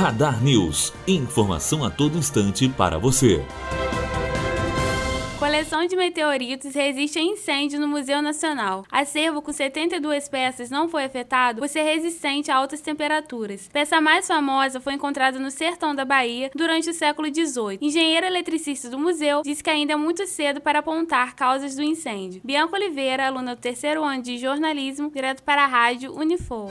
Radar News. Informação a todo instante para você. Coleção de meteoritos resiste a incêndio no Museu Nacional. Acervo com 72 peças não foi afetado por ser resistente a altas temperaturas. Peça mais famosa foi encontrada no sertão da Bahia durante o século XVIII. Engenheiro eletricista do museu disse que ainda é muito cedo para apontar causas do incêndio. Bianca Oliveira, aluna do terceiro ano de jornalismo, direto para a rádio Unifor.